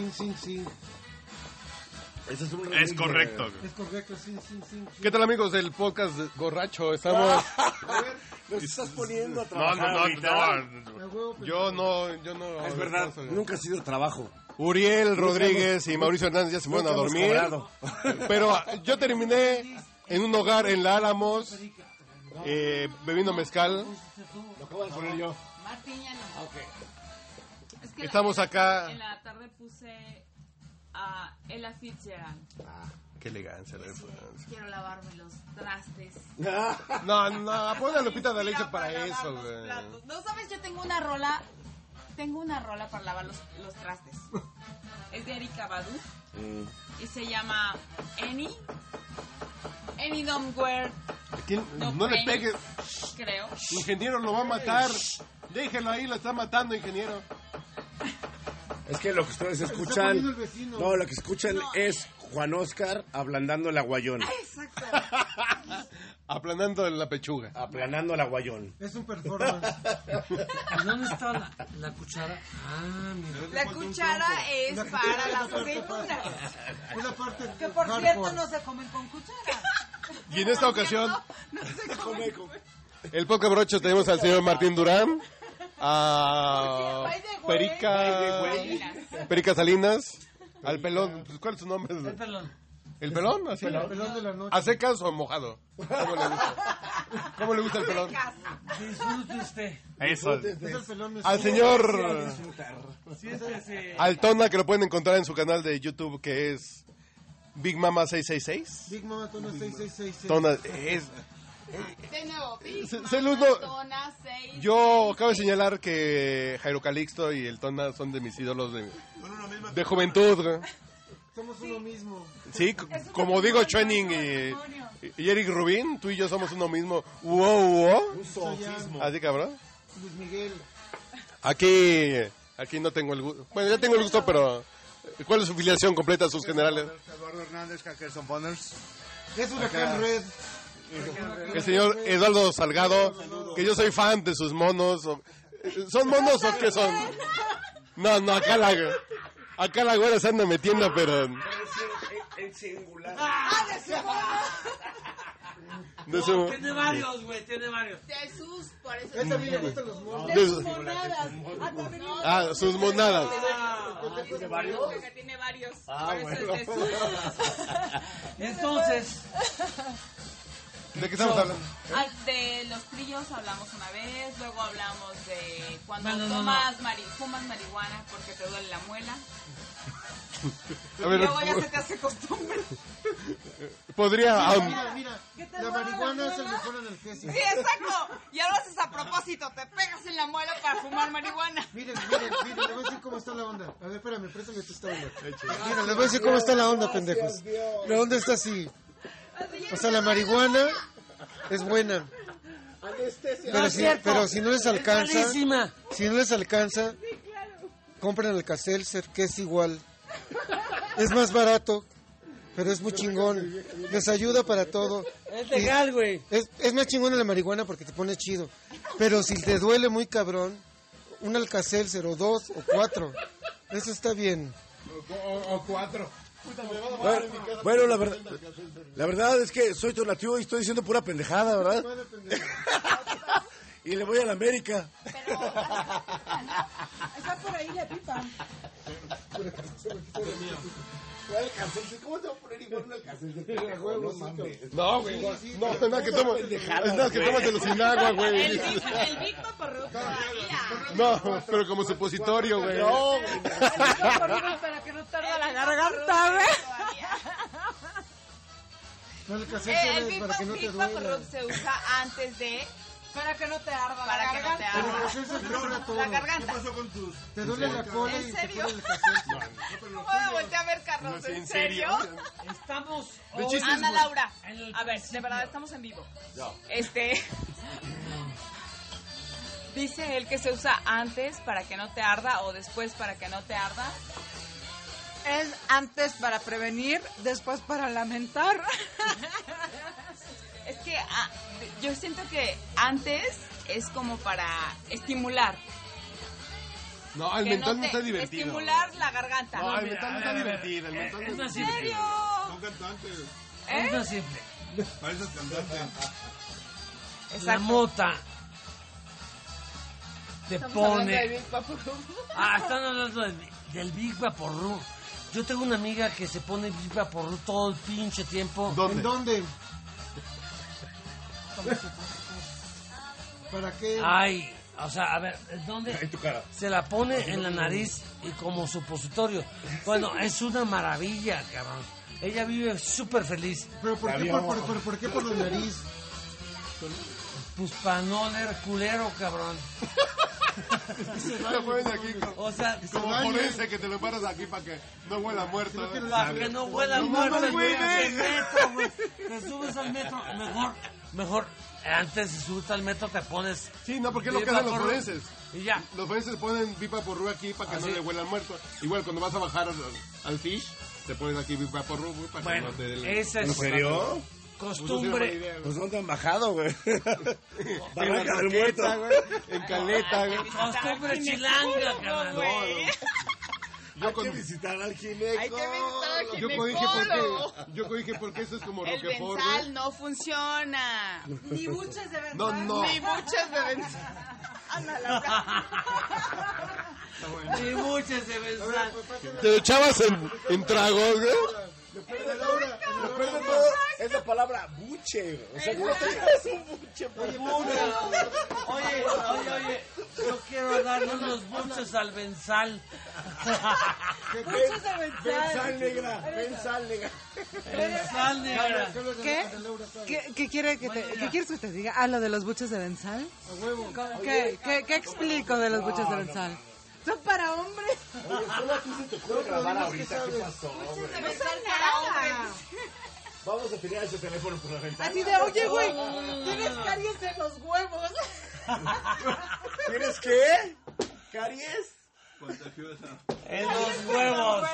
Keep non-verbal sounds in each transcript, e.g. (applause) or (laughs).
Sin, sin, sin. Ese es, un Es remix correcto. de- Es correcto, sin, sin, sin. ¿Qué tal amigos del podcast Gorracho? Estamos... (laughs) Nos estás poniendo a No, trabajar no, no, no. A huevo, pero- Yo no, yo no... Es verdad, nunca ha sido trabajo. Uriel Rodríguez y Mauricio Hernández ya se fueron a dormir. Pero ah, yo terminé en un hogar en La Álamos, eh, bebiendo mezcal. Lo acabo de poner yo. Martín ya no. Es que Estamos la- acá. En la tarde puse a Ella Fitzgerald. Qué elegancia la elegancia. Quiero lavarme los trastes. (laughs) No, no, pon a Lupita de Leche para eso, güey. No sabes, yo tengo una rola. Tengo una rola para lavar los, los trastes. (laughs) Es de Erika Badu Mm. y se llama Any. Any Don't. No No le Pain. pegue. creo. Ingeniero lo va a matar. Déjelo ahí, lo está matando, ingeniero. Es que lo que ustedes escuchan. poniendo el vecino. No, lo que escuchan No. es Juan Oscar ablandando el aguayón. Exacto. (laughs) Aplanando la pechuga. Aplanando el aguayón. Es un performance. ¿Y dónde está la, la cuchara? Ah, mira. La cuchara es La para las aceitunas. (laughs) Es la parte Que por hardcore. cierto no se comen con cuchara. Y en esta ocasión, No se (laughs) come. el podcast brocho tenemos al señor Martín Durán, a way. Perica, Perica Salinas, al pelón. pues, ¿Cuál es su nombre? El pelón. ¿El pelón? Así. El pelón de la noche. ¿A secas o mojado? ¿Cómo le gusta? ¿Cómo le gusta el pelón? Disfrute usted. Eso. Es el pelón de Al señor Siéntese. Altona, que lo pueden encontrar en su canal de YouTube, que es Big Mama 666. Big Mama Tona 6666. Tona, es, De nuevo, Big Se- Mama, se los do- Tona, seis, yo acabo de señalar que Jairo Calixto y el Tona son de mis ídolos de, de juventud. Somos uno mismo. Sí, como digo Channing y, y Eric Rubin, tú y yo somos uno mismo. Wow, wow. Sofismo. Así cabrón. Luis Miguel. Aquí, aquí no tengo el gusto. Bueno, ya tengo el gusto, pero ¿cuál es su filiación completa a sus generales? Eduardo Hernández, Hackerson Bonners. Es Huracán Red. El señor Eduardo Salgado, que yo soy fan de sus monos. ¿Son monos o qué son? No, no, acá la, acá la güera se anda metiendo, pero... En singular. De su, Tiene varios, güey, tiene varios. Jesús, por eso. Le gustan los monos. de su- Monadas. Ah, ah, sus monadas. ¿Tiene varios? Tiene varios. Ah, por eso bueno. es Jesús. Entonces, ¿De qué estamos hablando? Ah, De los trillos hablamos una vez, luego hablamos de cuando No, no, mari- fumas marihuana porque te duele la muela. A ver, luego ya se te hace costumbre. podría... Mira, um, mira, mira. ¿Qué te La marihuana la es el mejor analgésico. Sí, exacto. Y ahora haces a propósito, te pegas en la muela para fumar marihuana. Miren, miren, miren, les voy a decir cómo está la onda. A ver, espérame, préstame tú esta onda. Miren, les voy a decir cómo está la onda, pendejos. La onda está así. O sea, la marihuana es buena. Pero si, pero si no les alcanza, si no les alcanza, compren el Caselser, que es igual. Es más barato, pero es muy chingón. Les ayuda para todo. Es legal, güey. Es, es más chingón la marihuana porque te pone chido. Pero si te duele muy cabrón, un Alcacelser o dos o cuatro. Eso está bien. Bueno, bueno, la verdad, la verdad es que soy donativo y estoy diciendo pura pendejada, ¿verdad? (laughs) y le voy a la América. Está por ahí la pipa. ¿Cómo te va a poner igual una No, güey. No, no, que tomas, no, que tómatelo sin agua, El güey. El Big Vaporru todavía. No, pero como supositorio, güey. no la garganta, güey. Todavía. No, el Eh, Caselser el para que no te duela. se usa antes de Para que no te arda para la que no te arda te cura todo. la garganta. Te duele la cola ¿En y te serio? pone el Caselser. ¿Cómo me volteé a ver, Carlos? ¿En serio? Estamos hoy Ana Laura. A ver, de verdad estamos en vivo. Este. (laughs) Dice él que se usa antes para que no te arda o después para que no te arda. Es antes para prevenir, después para lamentar. Es que ah, yo siento que antes es como para estimular. No, el que mentol no no te- está divertido. Estimular la garganta. No, el mira, mentol no a está ver, a ver. divertido. El mentol no Es está más ¿En simple. serio? Son cantantes. Es ¿Eh? más simple. Pareces cantante. La Exacto. mota te Estamos hablando pone. Big Papu. Ah, están hablando del, del Big Vaporru. Yo tengo una amiga que se pone Big Vaporru todo el pinche tiempo. ¿En ¿Dónde? dónde? ¿Para qué? Ay, o sea, a ver, ¿dónde? En tu cara. Se la pone en la nariz y como supositorio. Bueno, (laughs) es una maravilla, cabrón. Ella vive súper feliz. ¿Pero por qué por, por, por- por qué por la nariz? Pues para no oler culero, cabrón. (laughs) Te pones aquí como, O sea, como baña. forense que te lo paras aquí para que no huela muerto. no Para que no huela No muerto metro, güey. Te subes al metro, mejor, mejor, antes de subirte al metro te pones... Sí, no, porque es lo que hacen los por- forenses. Y ya. Los forenses ponen pipa por ru aquí para que ¿Ah, no le huela al muerto. Igual cuando vas a bajar al, al fish, te pones aquí pipa por ru güey, para Bueno, que no te dé el- esa ¿En es serio? Costumbre. Pues ¿dónde han bajado, güey? En (laughs) Barranca del Muerto. güey, En Caleta, güey. Costumbre chilanga, cabrón. Yo, Hay que con, visitar al Hay gineco. que visitar al yo dije ginecólogo. porque, yo dije porque eso es como El Roquefort, benzal güey. no funciona. Ni buches de benzal. No, no. Ni muchas de benzal. Ándala. Y muchas de benzal. Te lo echabas en, en tragos, güey. Lo peor de todo es la palabra buche. O sea, ¿cómo te un buche? por favor? Oye, oye, oye, yo quiero darle unos buches al benzal. Buches de benzal. Negra. Benzal, negra. ¿Qué? ¿Qué, qué quiere que te, ¿Qué quieres que te diga? Ah, lo de los buches de benzal. ¿Qué, qué, qué explico de los buches de benzal? Son para hombres. Oye, solo a ti se te ocurre grabar ahorita. ¿Qué pasó? De benzal para hombres. Vamos a tirar ese teléfono por la ventana. Así de, oye, güey, tienes caries en los huevos. (laughs) ¿Tienes qué? ¿Caries? En los huevos.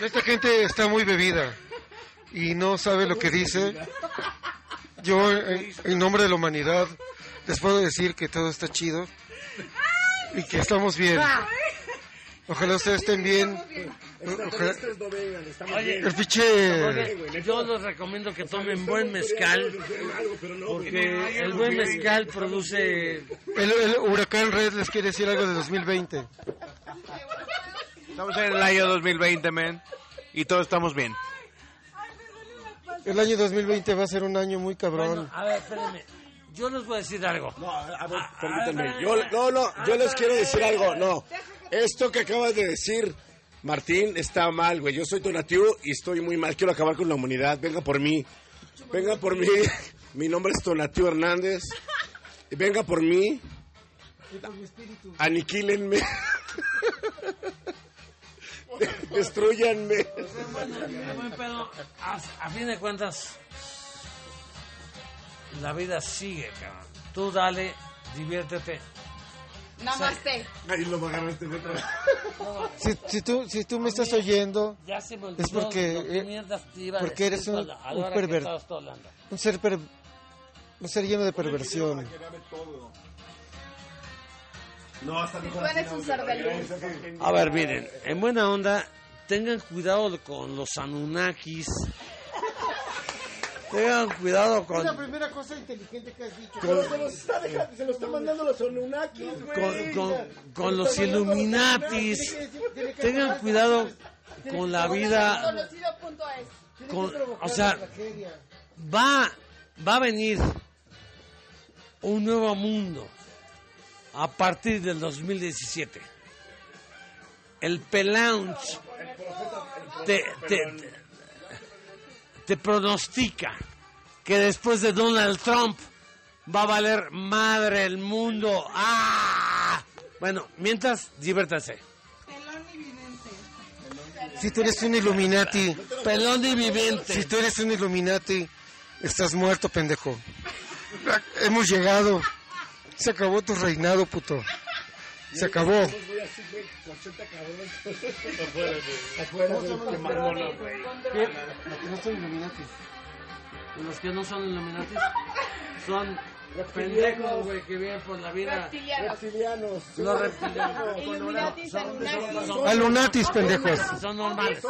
(laughs) Esta gente está muy bebida y no sabe lo que dice. Yo, en, en nombre de la humanidad, les puedo decir que todo está chido y que estamos bien. Ojalá ustedes estén bien. Ojalá- Oye, el pinche... Oye, yo les recomiendo que tomen buen mezcal, porque el buen mezcal produce... El, el huracán Red les quiere decir algo de 2020. Estamos en el año 2020, men. Y todos estamos bien. El año 2020 va a ser un año muy Bueno, cabrón. a ver, espérenme. Yo les voy a decir algo. No, a ver, permítanme. Yo, no, no, yo les quiero decir algo. No, esto que acabas de decir, Martín, está mal, güey. Yo soy Tonatiuh y estoy muy mal. Quiero acabar con la humanidad. Venga por mí. Venga por mí. (laughs) Mi nombre es Tonatiuh Hernández. Venga por mí. Aniquílenme. (laughs) Destruyanme. A fin de cuentas, la vida sigue, cabrón. Tú dale, diviértete. Namaste. Ahí lo agarraste otra vez. Si, si tú, si tú me estás oyendo, Ya se me olvidó Es porque- eh, porque eres un- a un hora que perver- estabas tú hablando. un ser, per- un ser lleno de perversión. No, hasta Tú eres un ser de luz. A ver, miren, en buena onda, tengan cuidado con los Anunnakis. Tengan cuidado con, la primera cosa inteligente que has dicho. Pero se los está dejando, se los está mandando los Anunnakis, güey. con, con- con los Illuminatis. Tengan cuidado con la vida. Conocido.es. con- o sea, va, va a venir un nuevo mundo a partir del 2017. El Pelaunch te, te, te pronostica que después de Donald Trump va a valer madre el mundo. ¡Ah! Bueno, mientras, diviértanse. Si tú eres un Illuminati, Pelón y viviente. si tú eres un Illuminati, estás muerto, pendejo. Hemos llegado. Se acabó tu reinado, puto. Se acabó. Afuera quemándonos, güey. No son Illuminati. Los que no son Illuminati son pendejos, güey, que viven por la vida. Reptilianos. Reptilianos. Los reptilianos. Illuminatis, Anunnakis. Son- Alunatis, pendejos. Son normales.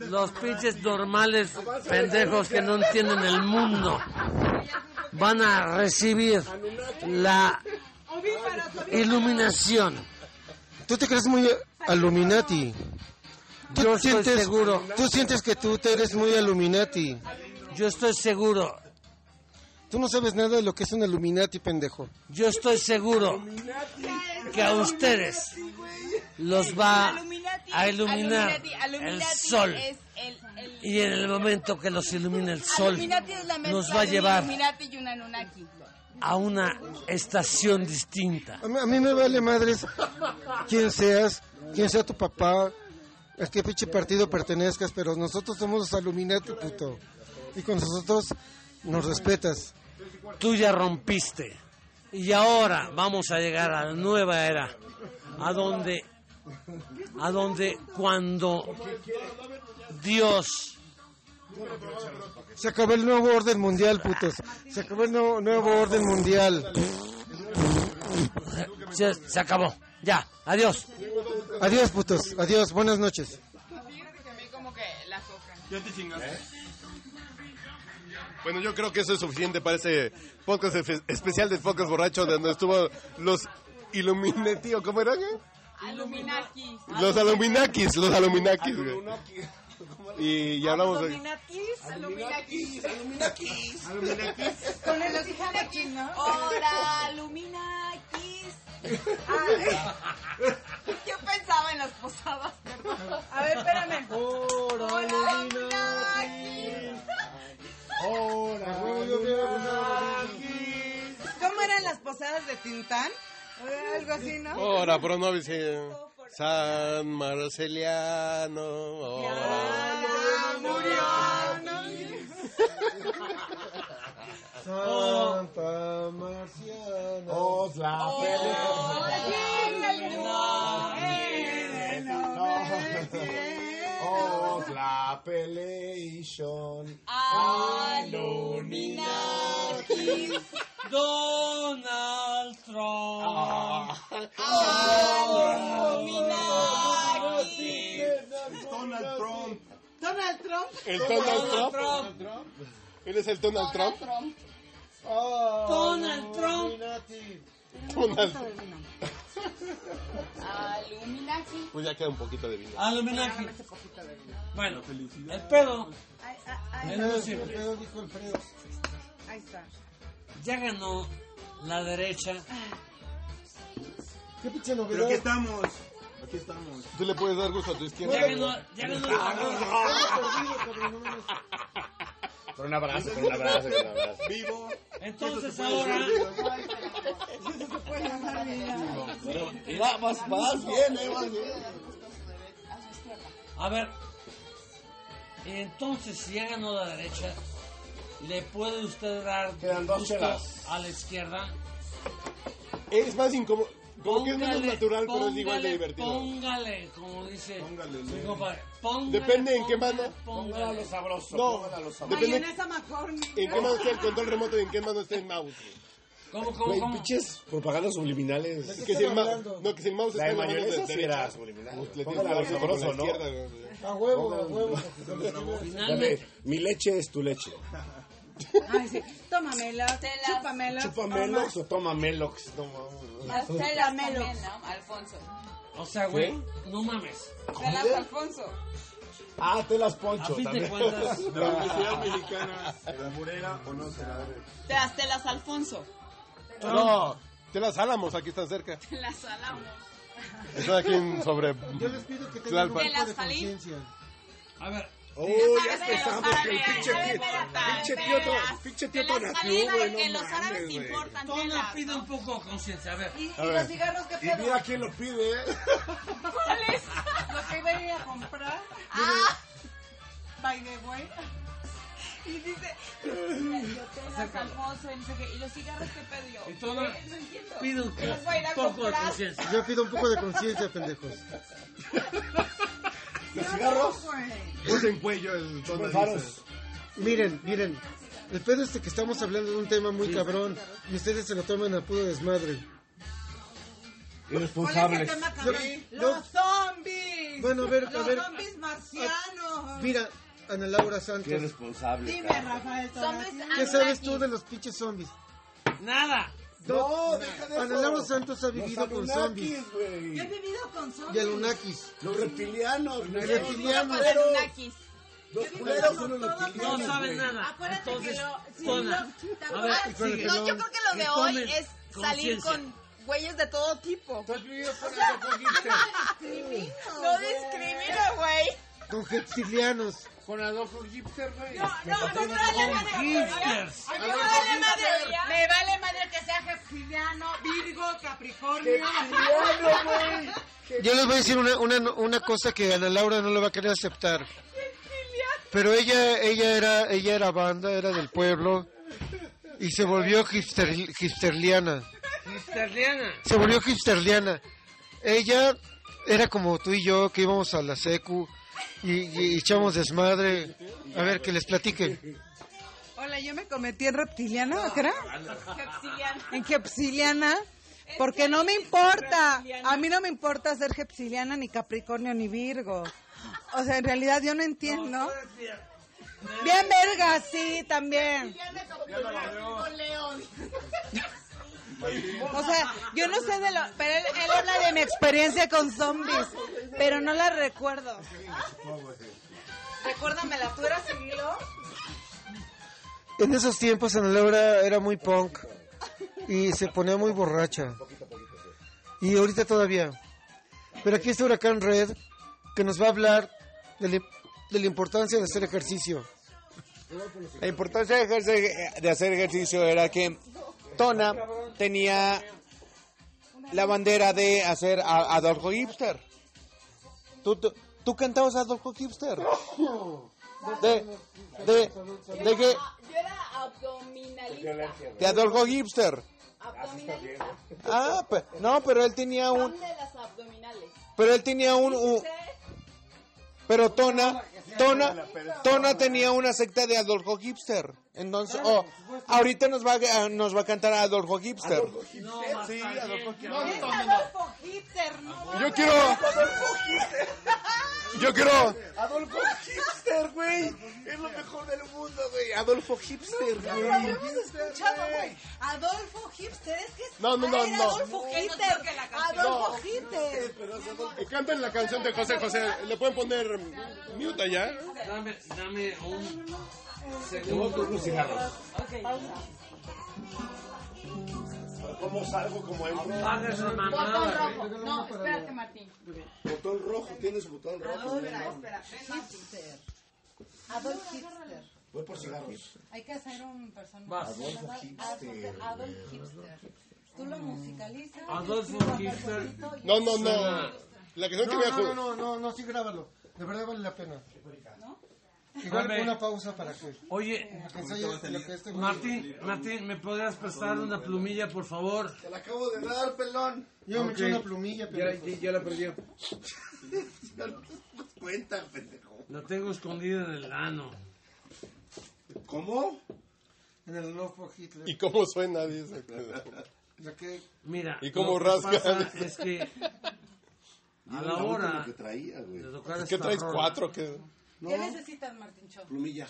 Los pinches normales pendejos que no entienden el mundo van a recibir la iluminación. Tú te crees muy Illuminati. Tú Yo estoy sientes, seguro. Tú sientes que tú te eres muy Illuminati. Yo estoy seguro, Tú no sabes nada de lo que es un Illuminati, pendejo. yo estoy seguro que a ustedes los va a iluminar el sol. Y en el momento que los ilumine el sol, nos va a llevar A una estación distinta. A mí, a mí me vale madres quién seas, quién sea tu papá, a qué pinche partido pertenezcas, pero nosotros somos los Illuminati, puto. Y con nosotros nos respetas. Tú ya rompiste. Y ahora vamos a llegar a la nueva era. A donde, a donde cuando Dios Se acabó el nuevo orden mundial, putos. Se acabó el nuevo, nuevo orden mundial. se, se acabó. Ya, adiós. Adiós, putos. Adiós. Buenas noches. Fíjate que a mí como que la tocan. Ya te chingaste. Bueno, yo creo que eso es suficiente para ese podcast especial del podcast borracho donde estuvo los Illuminati, ¿o cómo eran? eh? Aluminakis. Los Aluminakis, los Aluminakis, güey. Y ya hablamos de... Aluminakis. Con el Aluminati, ¿no? Hola, Aluminakis. Yo pensaba en las posadas, perdón. A ver, espérame. Hola, Aluminakis. ¿Cómo eran las posadas de Tintán? O Algo así, ¿no? Ahora, pero no dice San Marceliano. oh. Ya murió, Santa Marciana. Os la Os la peleation. Aluminakis. Donald Trump. Aluminakis. Donald Trump. Donald Trump. ¿El Donald Trump? ¿Él es el Donald Trump? Donald Trump. Donald. Aluminakis. Pues ya queda un poquito de vino. Aluminaki. Bueno, el pedo Ay, ay, ay, es muy simple. dijo Alfredo. ahí está. Ya ganó la derecha. ¿Qué pinche Pero novedad? aquí estamos. Aquí estamos. Tú le puedes dar gusto a tu Ya izquierda. ganó, ya ganó la Con un abrazo, con un abrazo, con un abrazo. Vivo. Entonces ahora, Mira, vas, vas bien, eh, vas bien. a ver, entonces si ya ganó la derecha, ¿le puede usted dar Quedan dos gusto chelas. a la izquierda? Es más incómodo. Como que es menos Póngale, natural, pero es igual de póngale, divertido. Póngale, como dice Póngale, mi compadre, póngale, Depende en qué póngale, mano. Póngale. sabroso. No, depende Mayonesa McCormick. en qué mano está el control remoto y en qué mano está el mouse. ¿Cómo, cómo, Güey, cómo? pinches propagandas subliminales. Que si el mouse, no, que si el mouse La está de en la mano mayonesa de sí derecha, era subliminal. le tienes Póngala que a dar con sabroso, la ¿no? izquierda. güey. A huevo, a huevo. Finalmente, mi leche es tu leche. Ay, sí. Tómamelo, Te las- chúpamelo. Chupa toma. Melox o toma Melox. No, Las telas también, ¿no? Alfonso. o sea, güey, no mames. Telas Alfonso. Ah, te las A poncho fin de también. cuentas, De (laughs) la Universidad Mexicana. ¿La murera o no será? Te las telas Alfonso. No, te las álamos, aquí están cerca. Te las salamos. Están aquí en sobre. Yo les pido que tengan un Tlalpan. Te poco las de conciencia. a ver, Oh, ya empezamos que el pinche tío, pinche tío, pinche tío Tonatiu, güey, Que no los árabes mames, güey. importan Tona telas. pide un poco de conciencia. A ver, ¿Y, y los cigarros qué Y pedo? mira quién lo pide, eh. ¿Cuáles? (laughs) Lo que iba a ir a comprar. Ah, By the way. y dice, yo (laughs) y no sé qué. ¿Y los cigarros qué pedo yo? Y entiendo. pide un Los poco de conciencia. Yo pido un poco de conciencia, pendejos. (laughs) ¿Los cigarros? Puse en cuello el tono. Faros. Miren, miren. El pedo es de que estamos hablando de un tema muy cabrón y ustedes se lo toman a puro desmadre. Irresponsables. tema, Yo- cabrón? yo- Los zombies. Bueno, a ver, a Los ver. zombies marcianos. Mira, Ana Laura Qué Santos, irresponsable. Dime, cara. Rafael. ¿qué sabes tú de los pinches zombies? Nada. No, deja de. Laura Santos ha Los vivido con zombies güey. Yo he vivido con zombies. y Anunnakis. Los reptilianos. Los reptilianos. Los culeros son los Todos No reptilianos. saben nada. Acuérdate Entonces, que lo- sí, lo- ver, sigue. que No, yo creo que lo de hoy es salir con güeyes de todo tipo. ¿Tú has vivido con Adolfo Hitler? (laughs) No discrimino, güey. Con reptilianos. Con Adolfo Hitler, güey. No, no, no me vale madre. Hipsters. Me vale madre. Me vale madre que sea reptiliano, Virgo, Capricornio. Yo les voy a decir una, una, una cosa que Ana Laura no lo va a querer aceptar. Pero ella, ella era, ella era banda, era del pueblo y se volvió hipster, hipsterliana. Hipsterliana. Se volvió hipsterliana. Ella era como tú y yo que íbamos a la secu y, y echamos desmadre. A ver, que les platique. Hola, yo me cometí en reptiliana. Reptiliano. En gepsiliana. Porque no me importa. A mí no me importa ser gepsiliana, ni Capricornio, ni Virgo. O sea, en realidad yo no entiendo. Bien verga, sí, también. (laughs) O sea, yo no sé de lo... Pero él, él habla de mi experiencia con zombies, pero no la recuerdo. Recuérdamela, ¿tú eras Cirilo? En esos tiempos Ana Laura era muy punk y se ponía muy borracha. Y ahorita todavía. Pero aquí está Huracán Red que nos va a hablar de la, de la importancia de hacer ejercicio. La importancia de ejercer- de hacer ejercicio era que Tona tenía la bandera de hacer a Adolfo Hipster. ¿Tú, tú, tú cantabas a Adolfo Hipster? De, de, de que, Yo era abdominalista. de Adolfo Hipster. Abdominalista. Ah, pe- no, pero él tenía un, Fan de las abdominales. pero él tenía un, un- pero Tona, Tona, Tona tenía una secta de Adolfo Hipster. Entonces, oh, ahorita nos va, a, nos va a cantar a Adolfo Hipster. Sí, Adolfo Hitler. Es Adolfo Hitler, ¿no? Yo quiero. Yo quiero. Adolfo Hipster, güey. Es lo mejor del mundo, güey. Adolfo Hipster, Lo güey. habíamos escuchado, güey. Adolfo Hipster, es que es No, no, no, no. Adolfo Hitler. Adolfo. Que canten la canción de José José. ¿Le pueden poner mute allá? Dame, dame un Te voy por unos cigarros. ¿Cómo salgo como entro? Paga esa Botón mamada. rojo. No, espérate, Martín. Botón rojo, tienes botón rojo. Espera, espera. Hipster. Adolf Hipster. Voy por cigarros. Hay que hacer un personaje. Vas. Adolfo Hipster. Adolf Hipster. Tú lo musicalizas. Adolfo escribes Hipster. y- No, no, no. La canción que No, voy a no, no, no, no, no, sí grábalo. De verdad vale la pena. Igual una pausa para que, Oye, que que Martín, Martín, ¿me podrías prestar una plumilla, por favor? Te la acabo de dar, pelón. Yo me eché una plumilla, pero ya la perdió. (laughs) Ya no te das cuenta, pendejo. La tengo escondida en el ano. ¿Cómo? en el Love for Hitler. ¿Y cómo suena? Dice. Ya que Mira, ¿Y cómo que pasa es que (laughs) a la hora que traía, güey. de tocar ¿Qué traes? rola, ¿Cuatro? ¿Qué? ¿Qué necesitas, Martín Cho? Plumilla.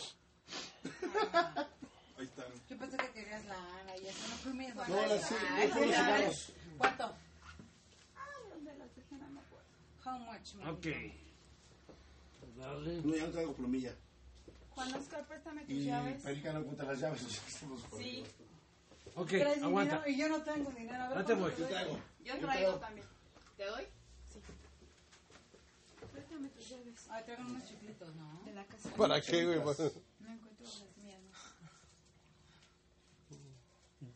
Yo pensé que querías la Ana y eso no plumillas. No, la sí, Ay, voy por los ¿sabes? cigarros. ¿Cuánto? How much? Ok. Dale. No, ya no traigo plumilla. Juan Oscar, préstame tus Y llaves. Perica no encuentra las llaves. (laughs) Sí. Ok, ¿Traes aguanta. dinero? Y yo no tengo dinero. A ver, Ya te ¿cuánto voy. traes? yo traigo también. ¿Te doy? Préstame tus llaves. Ay, traigo unos chiclitos, ¿no? De la casa. ¿Para qué, güey? No encuentro las mías. ¿no?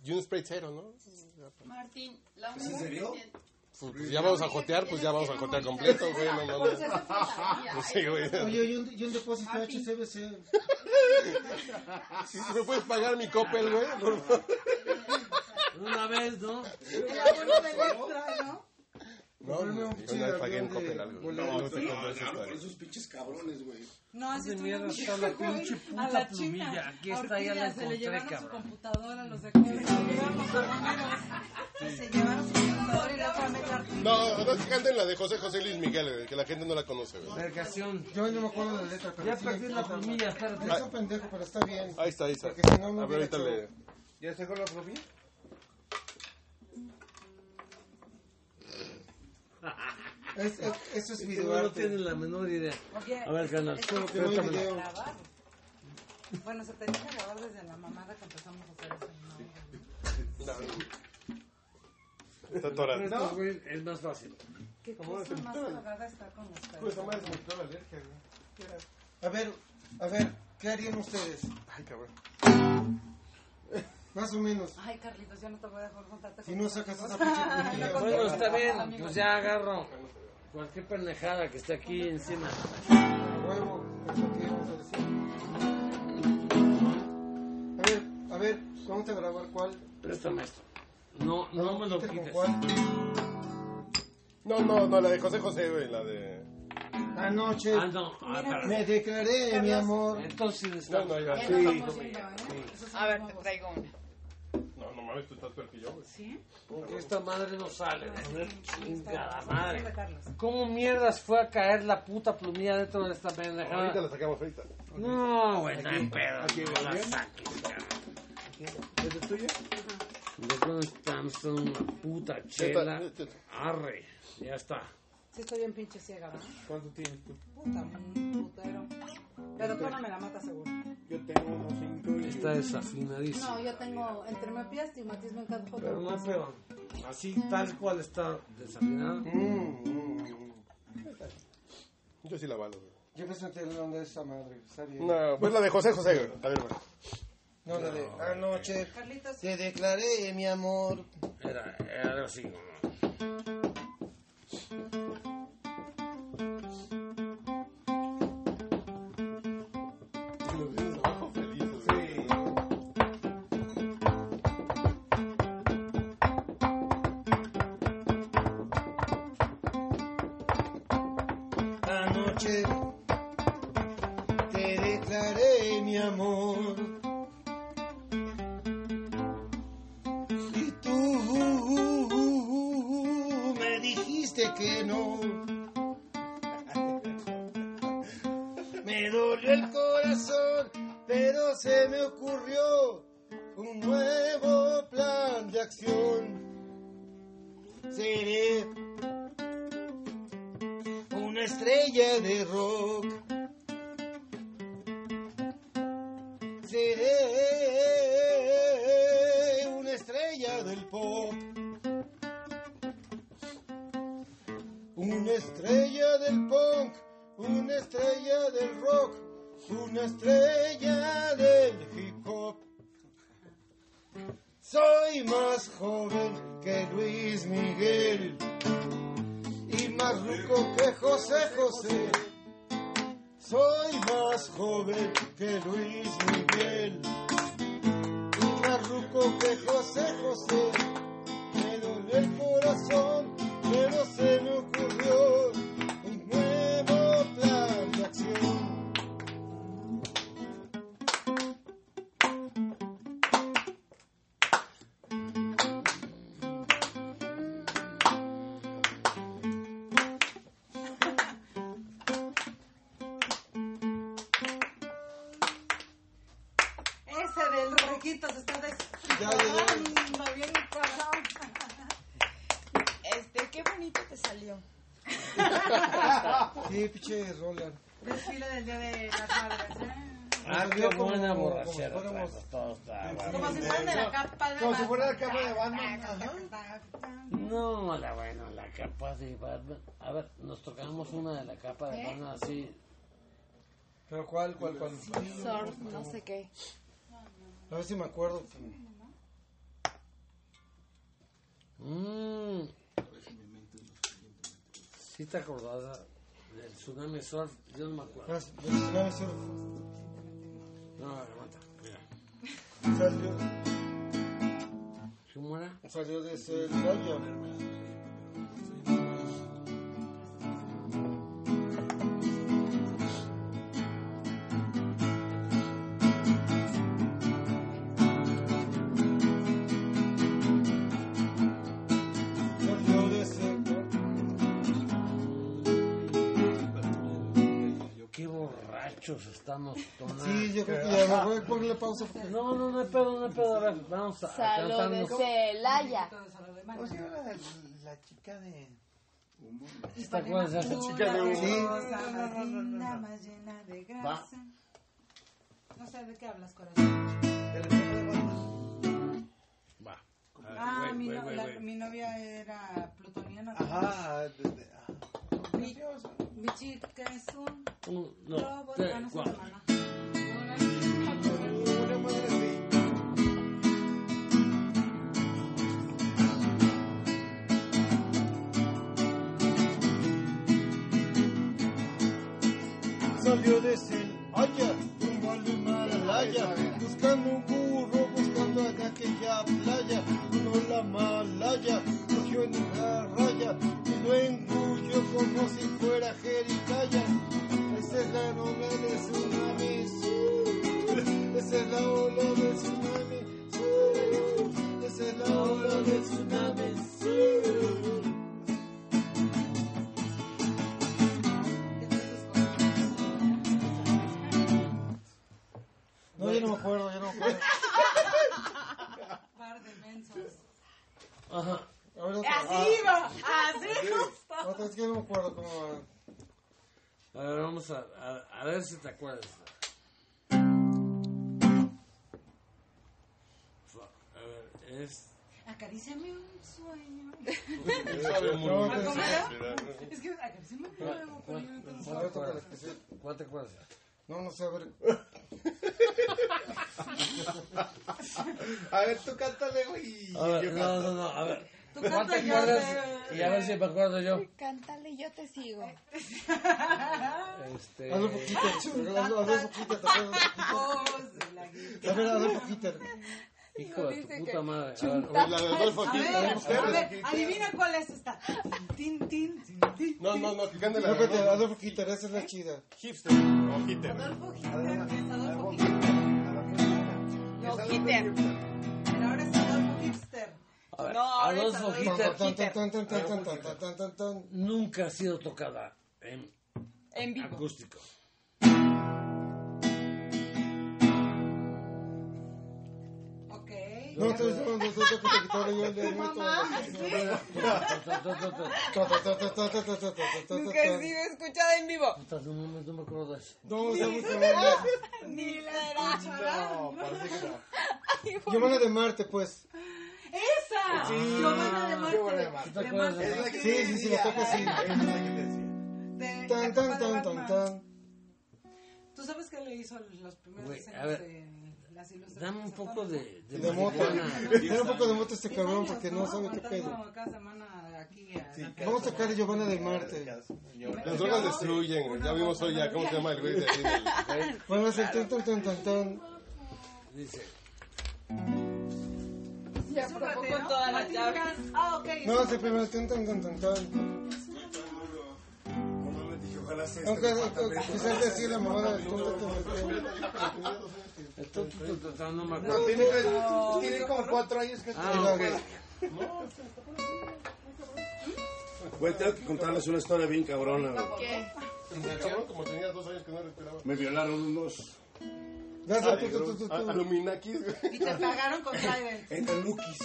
Y un spray cero, ¿no? Martín, la ¿Es en serio? Pues ya vamos a jotear, pues ya vamos a jotear completo, güey. No mames. Pues (laughs) sí, güey. Oye, y un, y un depósito HCBC. (laughs) ¿Sí ¿Me puedes pagar mi Coppel, güey? Por favor. (laughs) Una vez, ¿no? El abono del extra, ¿no? No, yo pinche una vez pagué en Coppel algo. boleros. No, te historia. esos pinches cabrones, güey. No, así mierda bien está la pinche A puta la plumilla. Aquí está, ya la Se le llevaron su computadora, los de Coppel, se le llevaron. Se su computadora y la otra artista. No, no, que canten la de José José Luis Miguel, güey, que la gente no la conoce, güey. Vergación. Yo no me acuerdo de la letra, pero Ya sí perdí la plumilla, espérate. Es un pendejo, pero está bien. Ahí está, ahí está. Porque si no, no A ver, ahorita le... ¿Ya sacó la plumilla? Es, es- eso es video no, no tienen la menor idea. Oye, A ver, canal. no. Bueno, se tenía que grabar desde la mamada que empezamos a hacer eso. ¿no? Está atorado. Güey, es más fácil. Qué cosa más cagada está con ustedes. Pues, se me quitó la alergia, güey. A ver, a ver, ¿qué harían ustedes? Ay, cabrón. Más o menos. Ay, Carlitos, ya no te voy a dejar contarte. Si no sacas esa pinche. (laughs) Bueno, está bien. Pues ya agarro cualquier pendejada que esté aquí encima. A huevo, es lo que íbamos a decir. A ver, a ver, vamos a grabar cuál. Préstame esto. No, no me lo quites. cuál. No, no, no, la de José José, güey, la de... Anoche Ah, no. Ah, me declaré, mi amor. Entonces No, no, ya. Sí. ¿eh? Son A ver, te traigo una. No, no mames, tú estás peor que yo, güey. ¿Sí? Esta madre no sale. joder, Chingada madre. ¿Cómo mierdas fue a caer la puta plumilla dentro de esta Ahorita pendejada? la sacamos ahorita. No, güey, no hay pedo. No la saques, cabrón. ¿Es tuya? ¿De dónde estamos? Son una puta chela. Esta- esta- Arre. Ya está. Sí, estoy bien pinche ciega, ¿verdad? ¿Cuánto tienes tú? Puta, un putero. Pero tú no me la matas seguro. Yo tengo unos cinco y... Está desafinadísimo. No, yo tengo entre miopía, astigmatismo en cada Pero no hay pedo. Así tal cual está desafinada. Mm, mm, mm. Yo sí la valo, güey. Yo me senté en la onda de esa madre. Está bien. No, pues la de José José, güey. A ver, güey. No, la de anoche Carlitos, te declaré, mi amor. Era, era así. como- estrella de rock. Capa de Batman. A ver, nos tocamos una de la capa de Batman así. ¿Pero cuál, cuál, cuál? Surf, no sé qué. A ver si me acuerdo. Mmm. Sí te acordás del tsunami surf, yo no me acuerdo. Ah, del Tsunami Surf. No, aguanta, mira. Salió, ¿Cómo era? salió de Celaya. Ponerle pausa. porque- No, no, no hay pedo, no hay pedo. A ver, vamos a, a Salud de. Celaya. ¿Cómo se llama la, la chica de...? ¿Te acuerdas de esa chica? Sí. Rosa más llena de grasa. No sé de qué hablas, corazón. Va. Ah, mi, no- la- mi novia era plutoniana. Ajá. de- de- ah. Mi, mi chica es un no, robot. Ah, no, Salió de Celaya, rumbo al Himalaya, buscando un burro, buscando en aquella playa. Uno la malaya, cogió en una raya y lo engulló como si fuera jericaya. Esa es la ola de tsunami, esa es la ola de tsunami, esa es la ola de tsunami. No, yo no me acuerdo, yo no me acuerdo. (laughs) Par de mensos. Ajá. A ver, otra, Así iba, así justo. ah, otra vez que yo no me acuerdo cómo va. A ver, vamos a, a, a ver si te acuerdas. A ver, es... Acaríciame un sueño. ¿Ah? Es que acaríciame un sueño. ¿Cuál te acuerdas? No, no sé, a ver. (laughs) (laughs) A ver, tú cántale, güey. A ver, no, no, no, a ver. Tú ¿Cuál canta te yo de- Y a ver si me acuerdo yo. Cántale, yo te sigo. Este... Hazlo poquito, (laughs) hazlo, hazlo poquito, te acuerdas, poquito. Hazlo poquito. Hijo de tu puta madre. A ver, La de Adolfo A ver, adivina cuál es esta. Tin, tin, tin, tin. No, no, no, que cante la No, de espérate, Adolfo. hazlo poquito, esa es la chida. Hipster. Adolfo Hitler, que es Adolfo Hitler. Nunca ha sido tocada en, en vivo. acústico. No, no, no, no, te quitaron el de Mamá, (laughs) en vivo. No, no me acuerdo de eso. No, Ni la. No, parece que no. Giovanna de Marte, pues. ¡Esa! Sí. Giovanna de Marte. de Marte. Sí, sí, sí, la toca así. Tan, tan, tan, tan, tan. ¿Tú sabes qué le hizo los primeros diseños de... (laughs) Dame un poco de, de, De moto. Tiene un poco de moto este cabrón porque no sabe qué pedo. Cada semana aquí a Sí, la- Vamos a sacar a Giovanna de Marte. Las drogas destruyen. Ya vimos hoy ya. ¿Cómo se llama el güey de aquí? del- (laughs) Bueno, es el tan, tan, tan, tan, tan. Dice, Ya ratero. con todas las llaves. Ah, ok. No, es el primero. Tan, tan, tan, tan, tan. Ojalá sea quizás decir la mamada del tonto, esto tú- tú- tú- tú- no me No, acuerdo. tiene, tiene como cuatro años que Ah, ok. Güey, tengo que contarles una historia bien cabrona, güey. Como tenía dos años que no respiraba. Me violaron unos. Aluminakis, güey. Y te pagaron con Trident. en Alukis.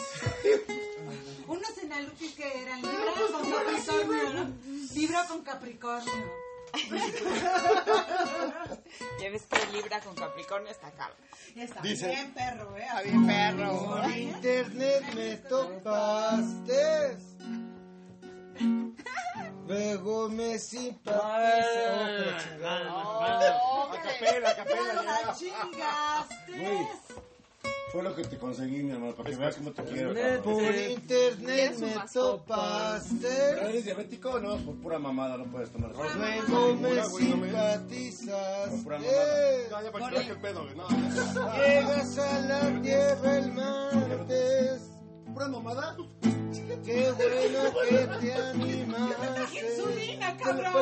Unos enalukis que eran Libra con Capricornio, ¿no? Libra con Capricornio. (laughs) Ya ves que Libra con Capricornio está caro. Está Dice- bien, perro, ¿eh? Está bien perro. Por internet me topaste. Luego me simpatizaste. Oh, chingada. Oh, capela, capela, La chingaste. Fue lo que te conseguí, mi hermano, para que veas cómo te quiero. Por internet me topaste. ¿Eres diabético o no? Por pura mamada no puedes tomar. Luego me me- simpatizaste. Pura mamada. No, ya para que veas que el pedo, güey. Llegas a la tierra el martes. ¿Pura mamada? Qué bueno que te animaste. Insulina, cabrón.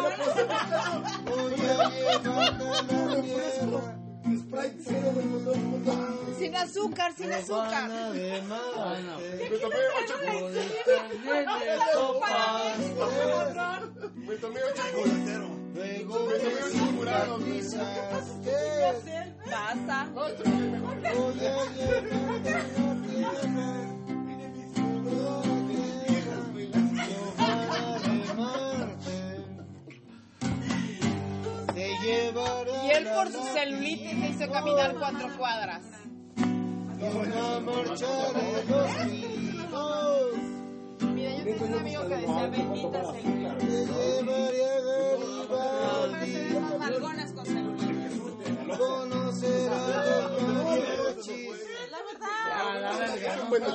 Voy a llevarte a la tierra. Sin azúcar, sin azúcar. Me. Me Y él por su celulitis se hizo caminar cuatro cuadras. Mira, yo tengo un amigo que decía bendita celulitis. Te llevaré a Garibaldi. Unas nalgonas con celulitis. Conocerás los. Es la verdad. Bueno.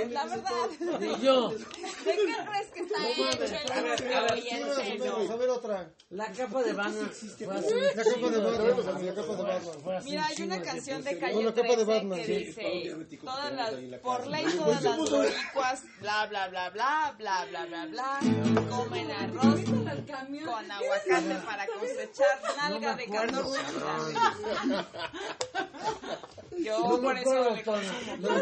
Es la. Ni yo. (laughs) ¿De qué crees que está hecho el? A ver otra. La capa de Batman fue hace un La capa de chingo Batman. La capa de Batman. Fue hace Mira, hay una canción de. Calle Bueno, capa de 13 Batman, que dice todas las, por ley todas las boricuas, bla, bla, bla, bla, bla, bla, bla, bla, comen arroz con aguacate para cosechar nalga de 14 (laughs) Yo por eso huevos, No,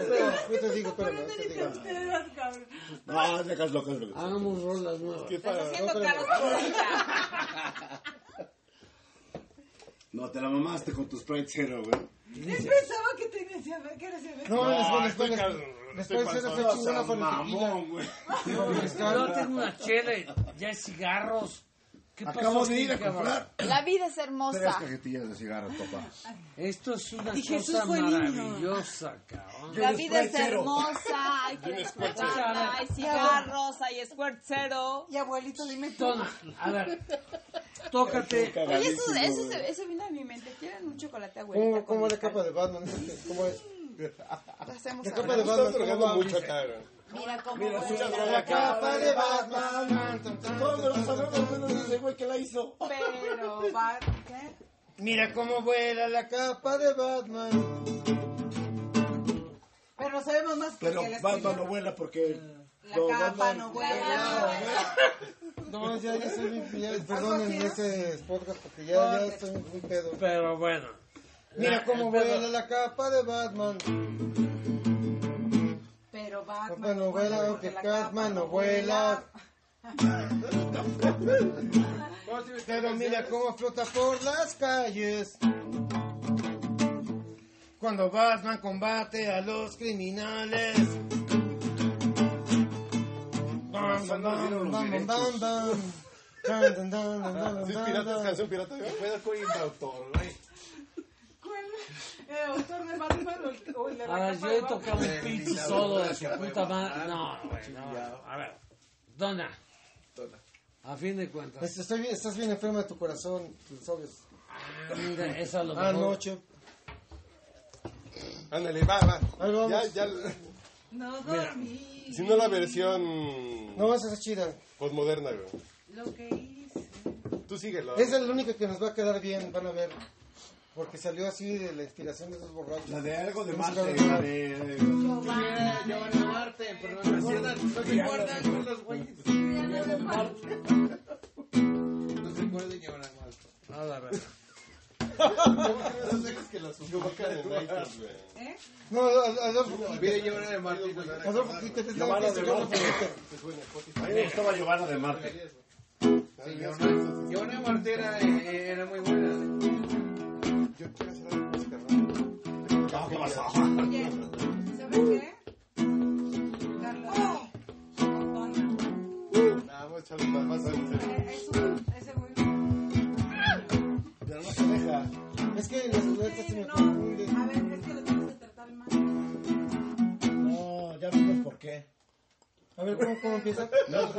No, te la mamaste con tu Sprite Zero, güey. Pensaba que que No, estoy Después se No, tengo una chela, ya hay cigarros. ¿Qué pasó Acabo de aquí, ir a comprar La vida es tres hermosa. cajetillas de cigarros, papá. Esto es una Y Jesús cosa maravillosa, cabrón. La vida es hermosa, hay que disfrutarla, hay cigarros, hay squirt zero. Y abuelito, dime tú. Tona, a ver, tócate. Oye, eso, eso, se- eso vino a mi mente. ¿Quieren un chocolate abuelita? ¿Cómo, cómo la mezcal? capa de Batman? ¿Cómo es? Hacemos La ahora. capa de Batman. drogando mucho güey. Mira cómo Mira, La capa de Batman. Todos lo sabemos menos ese güey que la hizo. Pero va, ¿qué? Mira cómo vuela la capa de Batman. Pero sabemos más que Pero que la Batman escribió. no vuela porque... La capa no vuela. No, ya, ya estoy muy, ya, perdonen ese podcast porque ya, ya estoy muy pedo. Pero bueno. Mira cómo vuela la capa de Batman. Pero Batman Batman no vuela, aunque Batman no vuela. Pero mira cómo flota por las calles. Cuando Batman combate a los criminales. Bam, bam, bam, bam. ¿Cuál? ¿El autor de Batman o el, o el de la A ver, capa yo he tocado un pinche solo de su puta madre. No, güey, no. A ver, Dona. A fin de cuentas. Este, Estoy bien- estás bien enfermo de tu corazón, tus ojos. Ah, mira, esa es lo mejor. Anoche. Ándale, va, va. Ahí vamos. Ya, ya. No dormí. Si no la versión No, esa es chida. postmoderna, güey. Lo que hice. Tú síguelo. Esa es la única que nos va a quedar bien, van a ver. Porque salió así de la inspiración de esos borrachos. La de algo de Marte. La de. de... Marte, pero no recuerdan, no se acuerdan los güeyes. No se acuerdan Marte. Nada. No, a de A mí me gustaba Giovanna de Marte. Giovanna Marte era muy buena. Yo quiero hacer algo música rock. No, ¿qué pasó? Oye, ¿sabes qué? Carlos. A echarle más, más. Eh, ese güey. Pero no se deja. Es que las se me No, confunden. a ver, es que lo tienes que tratar mal. No, ya vimos por qué. A ver, ¿cómo, cómo empieza? ¿Cómo empieza?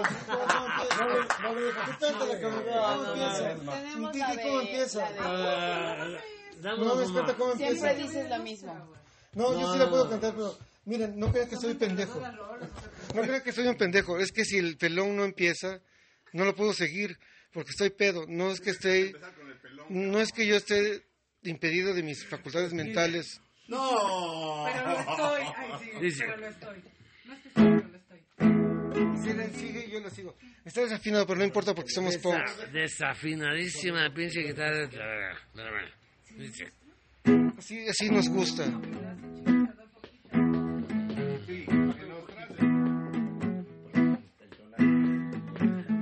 Tú cántala, cabrón, ¿Cómo empieza? Tenemos Titi, la de- ¿Cómo empieza? la de- Ah, dame No una me cuenta cómo empieza. Siempre dices lo mismo. No, yo sí la puedo cantar, pero miren, no crean que soy pendejo. No crean que soy un pendejo. Es que si el pelón no empieza, no lo puedo seguir porque estoy pedo. No es que esté, no es que yo esté impedido de mis facultades mentales. No. Pero lo estoy. Ay, sí, Dice. pero lo estoy. No es que estoy, pero lo estoy. Si él sigue, yo lo sigo. Está desafinado, pero no importa porque somos punks. Desa- desafinadísima pinche guitarra. Así, así nos gusta.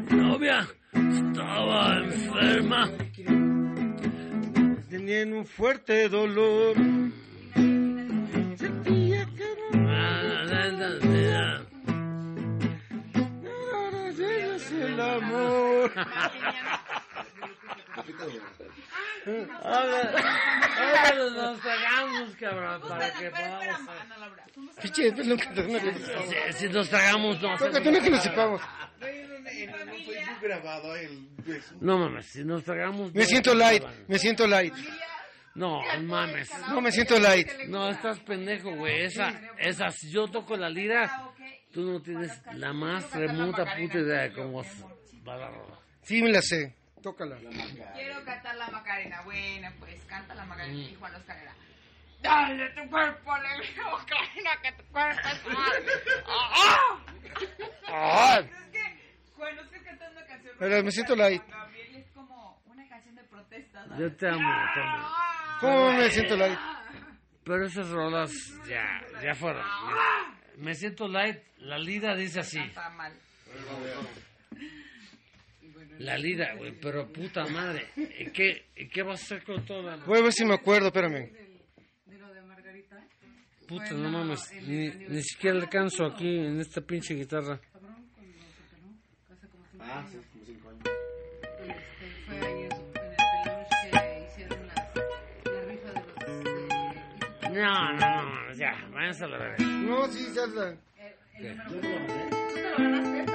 Mi novia estaba en enferma. Tenían un fuerte dolor. Sentía que era el amor. (laughs) Ahora, ahora nos tragamos, cabrón, para que podamos. Piche, es lo que no Si, nos tragamos, no. Que lo sepamos. No mames, si nos tragamos. Me no, siento light, me siento light. No, mames. No, me siento light. No, estás pendejo, güey. Esa, esa, si yo toco la lira, tú no tienes la más remota puta idea de cómo va la rola. Sí, me la sé. Tócala. Quiero cantar la Macarena. Bueno, pues canta la Macarena. Mm. Y Juan Oscar era. Dale tu cuerpo, le digo, Macarena, que tu cuerpo es (laughs) mal. ¡Ah! Ah. Es que Juan Oscar cantando canción. Pero me siento light. Juan Gabriel es como una canción de protesta. ¿sabes? Yo te amo, te amo. ¿Cómo me siento light? (laughs) Pero esas rolas ya, ya fueron. Me siento light. La lira dice así. Está mal. La lira, güey, pero puta madre. ¿Y ¿Qué, y qué vas a hacer con toda la... Voy a ver si me acuerdo, espérame. Puta, no mames. Ni, ni siquiera alcanzo aquí en esta pinche guitarra. Ah, sí, como cinco años. Fue ahí en, su- en el peluche que hicieron las, la rifa de los... de- No, no, no, ya, váyanse a la verga. No, sí, ya la... Tú te lo ganaste,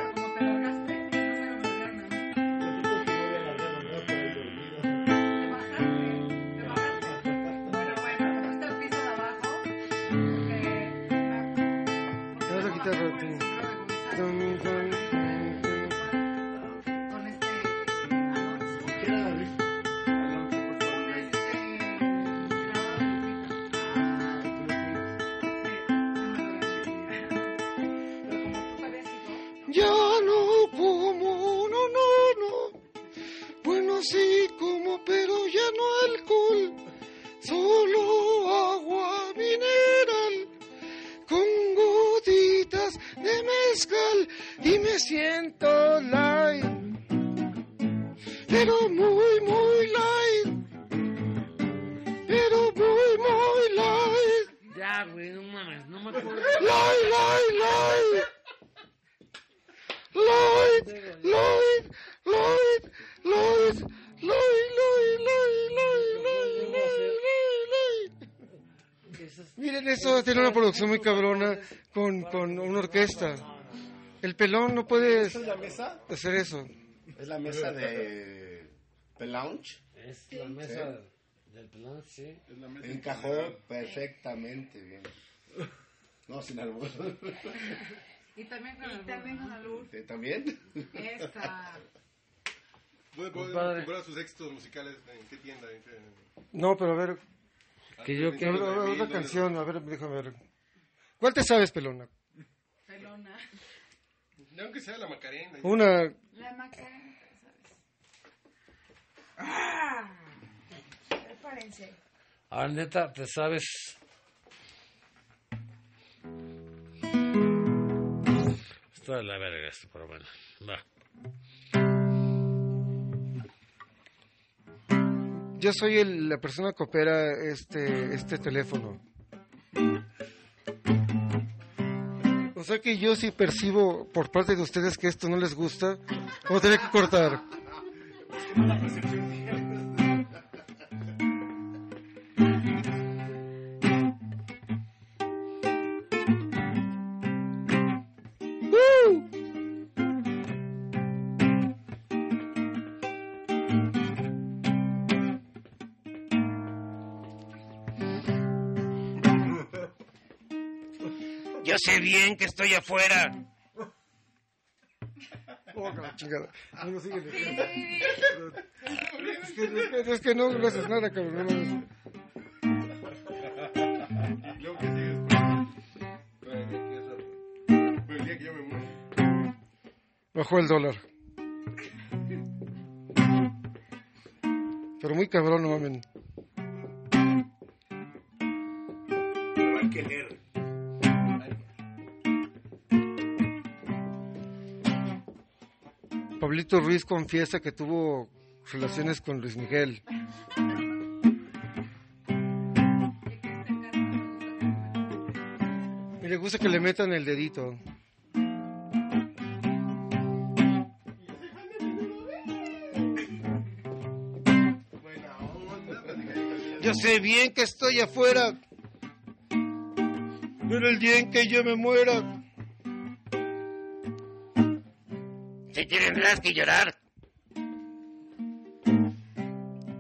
করতে পারো তুমি তুমি con, con una orquesta. El pelón no puede es la mesa? hacer eso. Es la mesa de Pelounge. Es la mesa del pelón, sí. Encajó perfectamente bien. No, sin albur. Y también con el También con la luz. ¿Eh, ¿También? Esta... ¿Puede, puede Compadre. comprar sus éxitos musicales en qué tienda? ¿En qué- No, pero a ver, Que yo a ver, que... a ver, otra canción, a ver, déjame ver. ¿Cuál te sabes, pelona? pelona. Ni Aunque sea la Macarena. Una, La Macarena, ¿sabes? ¡Ah! Prepárense. Ahora, neta, ¿te sabes? Esto de la verga, esto, pero bueno. Va. yo soy el- la persona que opera este, este teléfono. O sea que yo sí percibo por parte de ustedes que esto no les gusta, vamos a tener que cortar. Bien que estoy afuera. Oh, chingada. Síguele. Es que, es no, no haces nada, cabrón. Luego que sigues. El día que yo me. Bajó el dólar. Pero muy cabrón, no mamen. Pero hay que leer. Pablito Ruiz confiesa que tuvo relaciones con Luis Miguel. Y le gusta que le metan el dedito. Yo sé bien que estoy afuera, pero el día en que yo me muera, tendrás que llorar.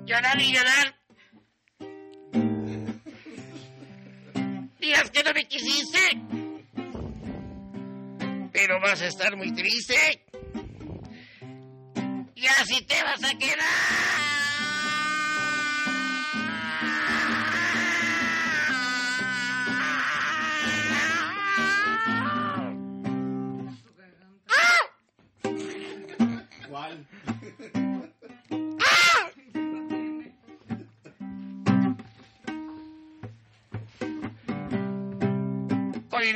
Llorar y llorar. Dirás que no me quisiste. Pero vas a estar muy triste. Y así te vas a quedar.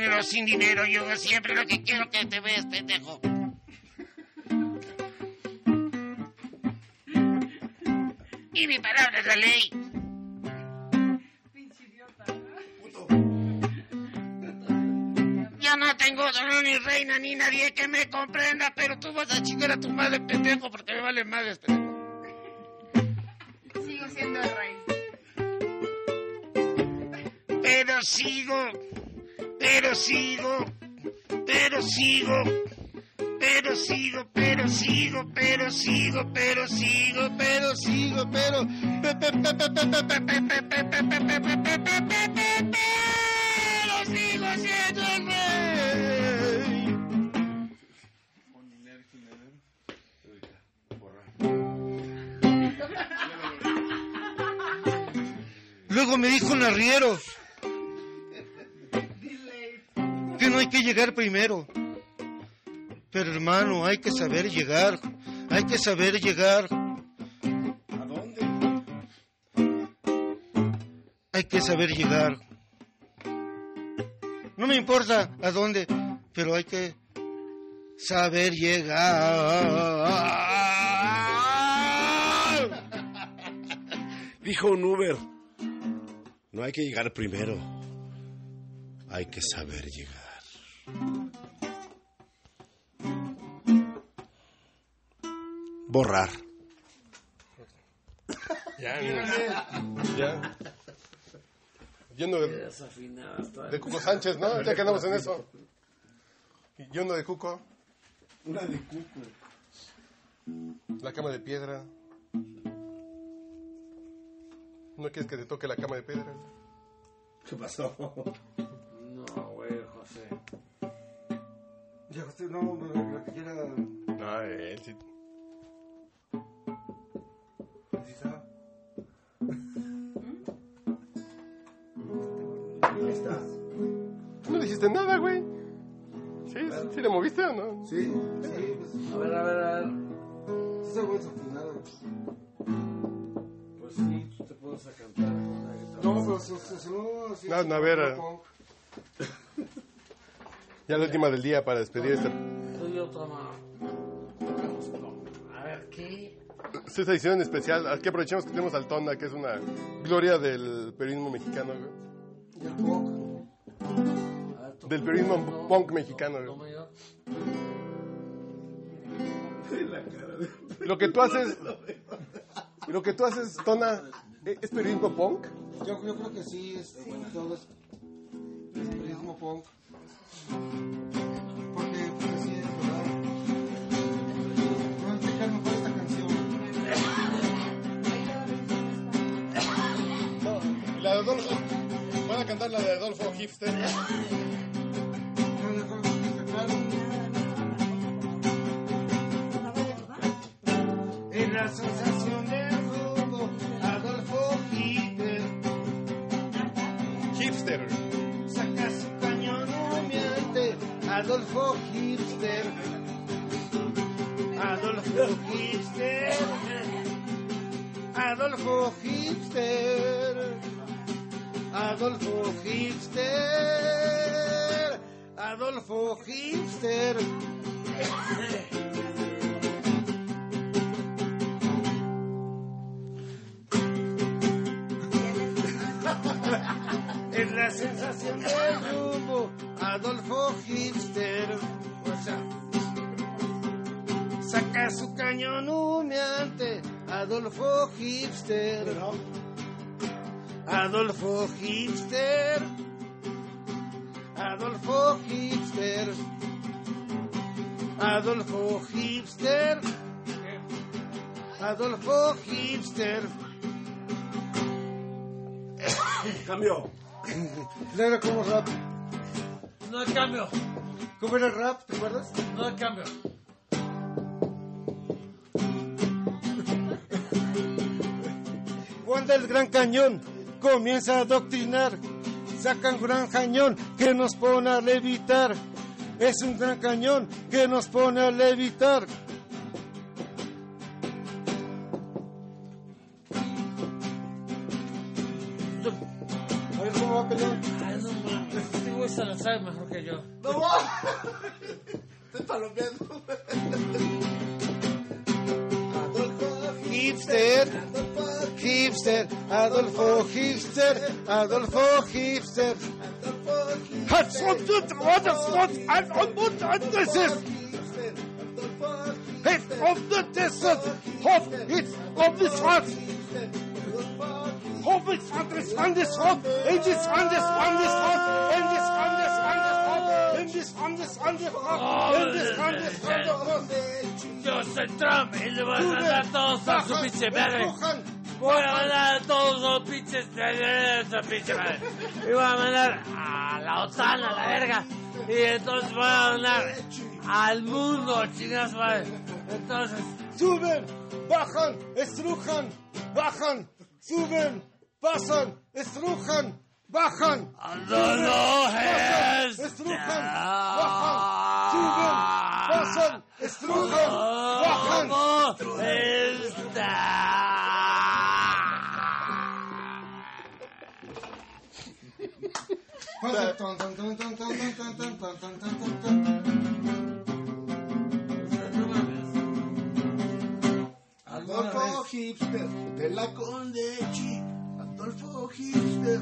Dinero sin dinero, yo siempre lo que quiero que te veas, pendejo. Y mi palabra es la ley. Ya no tengo trono ni reina ni nadie que me comprenda, pero tú vas a chingar a tu madre, pendejo, porque me vale madre, pendejo. Sigo siendo el rey. Pero sigo, pero sigo, pero sigo, pero sigo, pero sigo, pero sigo, pero sigo, pero sigo, pero... Pero sigo siendo el rey. Luego me dijo un arriero no hay que llegar primero. Pero hermano, hay que saber llegar. Hay que saber llegar. ¿A dónde? Hay que saber llegar. No me importa a dónde, pero hay que saber llegar. Dijo un Uber. No hay que llegar primero. Hay que saber llegar. Borrar. Ya, mira. Ya. Yendo de, de Cuco Sánchez, ¿no? Ya que andamos en eso. Yendo de Cuco. Una de cuco. La cama de piedra. ¿No quieres que te toque la cama de piedra? ¿Qué pasó? No, güey, José. Ya, José, no, no, la que quiera. No, él sí. Tú no dijiste nada, güey. ¿Sí? ¿Sí le moviste o no? Sí, sí. A ver, a ver, a ver. Sí, se desafinado. Pues sí, tú te puedes a cantar con la guitarra. No, pero sonó así. No, no, a ver. (laughs) Ya la última del día para despedir este. A ver, ¿qué? esta edición especial. Aquí aprovechamos que tenemos al Tonda, que es una gloria del periodismo mexicano, güey. El punk. Del periodismo punk mexicano, güey. toma yo. Lo que tú haces. Lo que tú haces, Tona, ¿e- ¿es periodismo punk? Yo, yo creo que sí, es, todo es, es periodismo punk. Porque, pues sí, es verdad. No explicar mejor esta canción. La de Adolfo. Van a cantar la de Adolfo Hipster. En la sensación jugo, Adolfo Hitler Hipster. Adolfo Hipster. Adolfo Hipster. Adolfo Hipster. Adolfo Hipster. Adolfo Hipster. es la sensación del rumbo, Adolfo Hipster. Adolfo Hipster. Adolfo Hipster. Adolfo Hipster. Adolfo Hipster. Adolfo Hipster. Cambio. No era como rap. No hay cambio. ¿Cómo era el rap? ¿Te acuerdas? No hay cambio. Cuando el Gran Cañón comienza a adoctrinar, sacan gran cañón que nos pone a levitar. Es un gran cañón que nos pone a levitar. A ver cómo va a pelear. Ay, no mames. Este güey se la sabe mejor que yo. ¡No! Hipster, Adolfo Hipster, Adolfo Hipster. Hat schon gut, was was als und gut anderes ist. Hit of the distance, hof, hit of the shots. Hof, it's anderes, anderes, hof, in this anderes, this hof, in this anderes, this, hof, in this anderes, anderes, hof, in this anderes, this hof. Dios, el Trump, él le va a dar todos a su pinche verga. Voy a mandar a todos los pinches a su pinche madre. Y voy a mandar a la OTAN, a la verga. Y entonces voy a mandar al mundo, chingas madre. Entonces, Suben, bajan, estrujan, bajan, suben, pasan, estrujan, bajan. no, estrujan, bajan, suben, pasan, estrujan, bajan. ¿Cómo Adolfo Hipster, de la Condechi. Adolfo Hipster.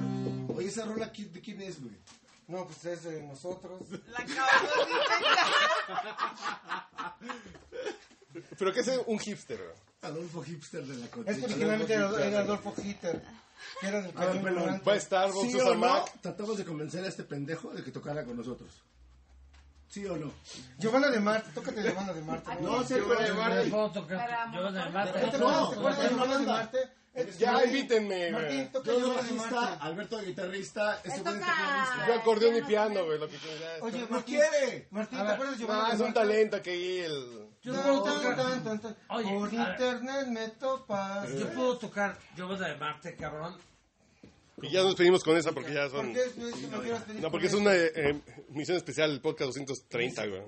Oye, esa rola, ¿qui- ¿de quién es, güey? No, pues es de nosotros. La ¿Pero qué es un hipster? güey? Adolfo Hipster de la Es Condechi. que originalmente era, era Adolfo Hitler, que era del A ver, cañón pero. Va a Starbucks, ¿Sí o no? Tratamos de convencer a este pendejo de que tocara con nosotros. ¿Sí o no? Giovanna de Marte, tócate Giovanna de Marte. No, sé, Giovanna de Marte. ¿Puedo tocar? Yo de ¿Te Marte. No, acuerdas de Giovanna de Marte? Ya, invítenme, Martín, güey. Yo Giovanna bajista. Alberto de guitarrista, ese Me güey tecladista. Yo acordeón y piano, güey, lo que quieras. Oye, ¡No Martín, quiere! Martín, ¿te acuerdas de No, Giovanna de es un talento que ahí el... Yo Tan, puedo tan, tocar. tan, tan, tan. Oye, Por internet me topas. Yo puedo tocar Giovanna de Marte, cabrón. Y ya nos pedimos con esa porque ya son... ¿Por qué es- No, porque es una eh, misión especial, el podcast 230, güey.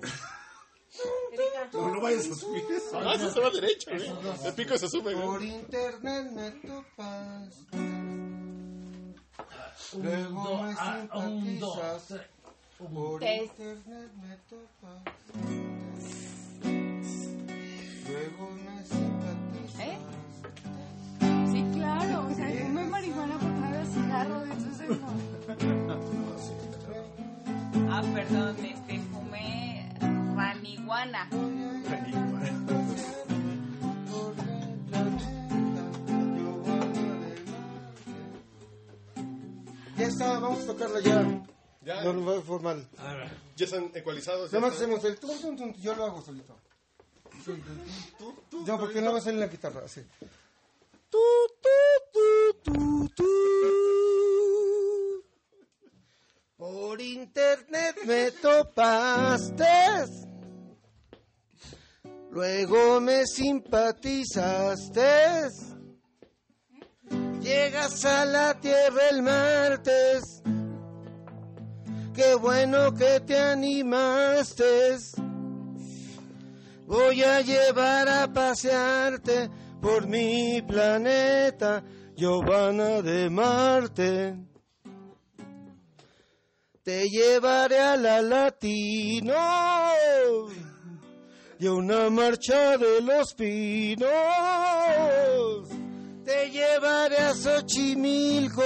No, no vayas a subir eso. Ah, eso se va derecho, güey. El pico se sube, Por güey. internet me topas. Luego me ah, un, dos, simpatizas. Por internet me topas. Luego me simpatizas. ¿Eh? Sí, claro. O sea, fumé marihuana porque no había cigarro. Entonces no. (laughs) Ah, perdón, este, fumé raniguana. Ya está, vamos a tocarla ya. Ya, No, no, formal. A ver. ya están ecualizados. ya Nada más están. hacemos el tum, tum, tum, yo lo hago solito. No, porque no va a salir la guitarra, así. Por internet me topaste. Luego me simpatizaste. Llegas a la tierra el martes. Qué bueno que te animaste. Voy a llevar a pasearte por mi planeta, Giovanna de Marte. Te llevaré a la Latino y a una marcha de los pinos. Te llevaré a Xochimilco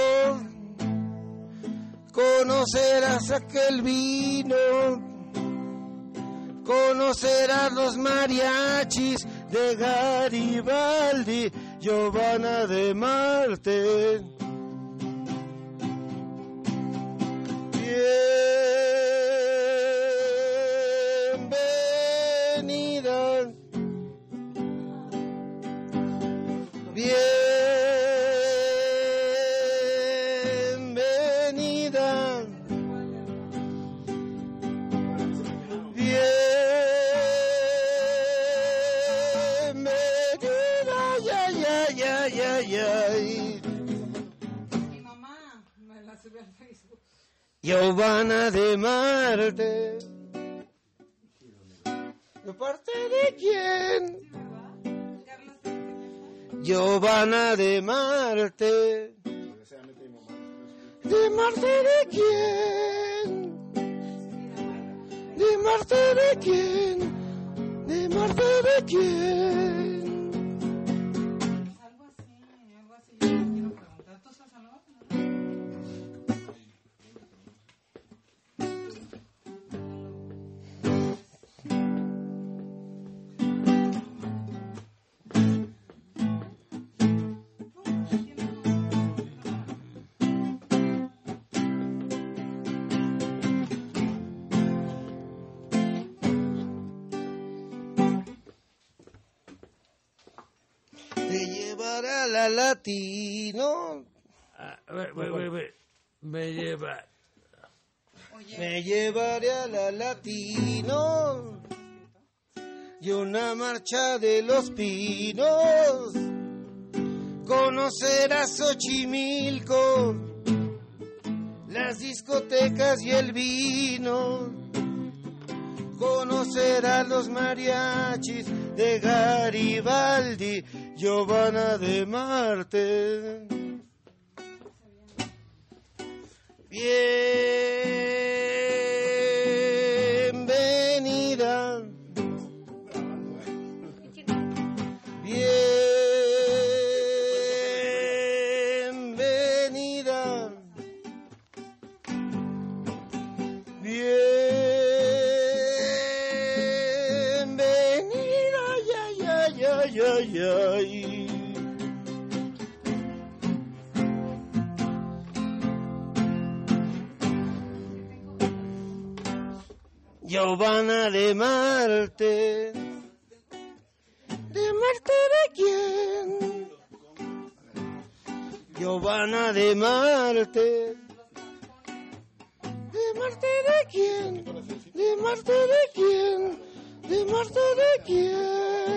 conocerás aquel vino, conocerás los mariachis de Garibaldi, Giovanna de Marte. Giovanna de Marte. ¿De parte de quién? Giovanna de Marte. ¿De Marte de quién? ¿De Marte de quién? ¿De Marte de quién? Llevaré a la latino. Ah, ve, ve, ve, ve. Me lleva. Me llevaré a la latino y una marcha de los pinos. Conocerás Xochimilco, las discotecas y el vino. Conocerás los mariachis de Garibaldi, Giovanna de Marte. Bienvenida. Giovanna de Marte. ¿De Marte de quién? Giovanna de Marte. ¿De Marte de quién? ¿De Marte de quién? ¿De Marte de quién?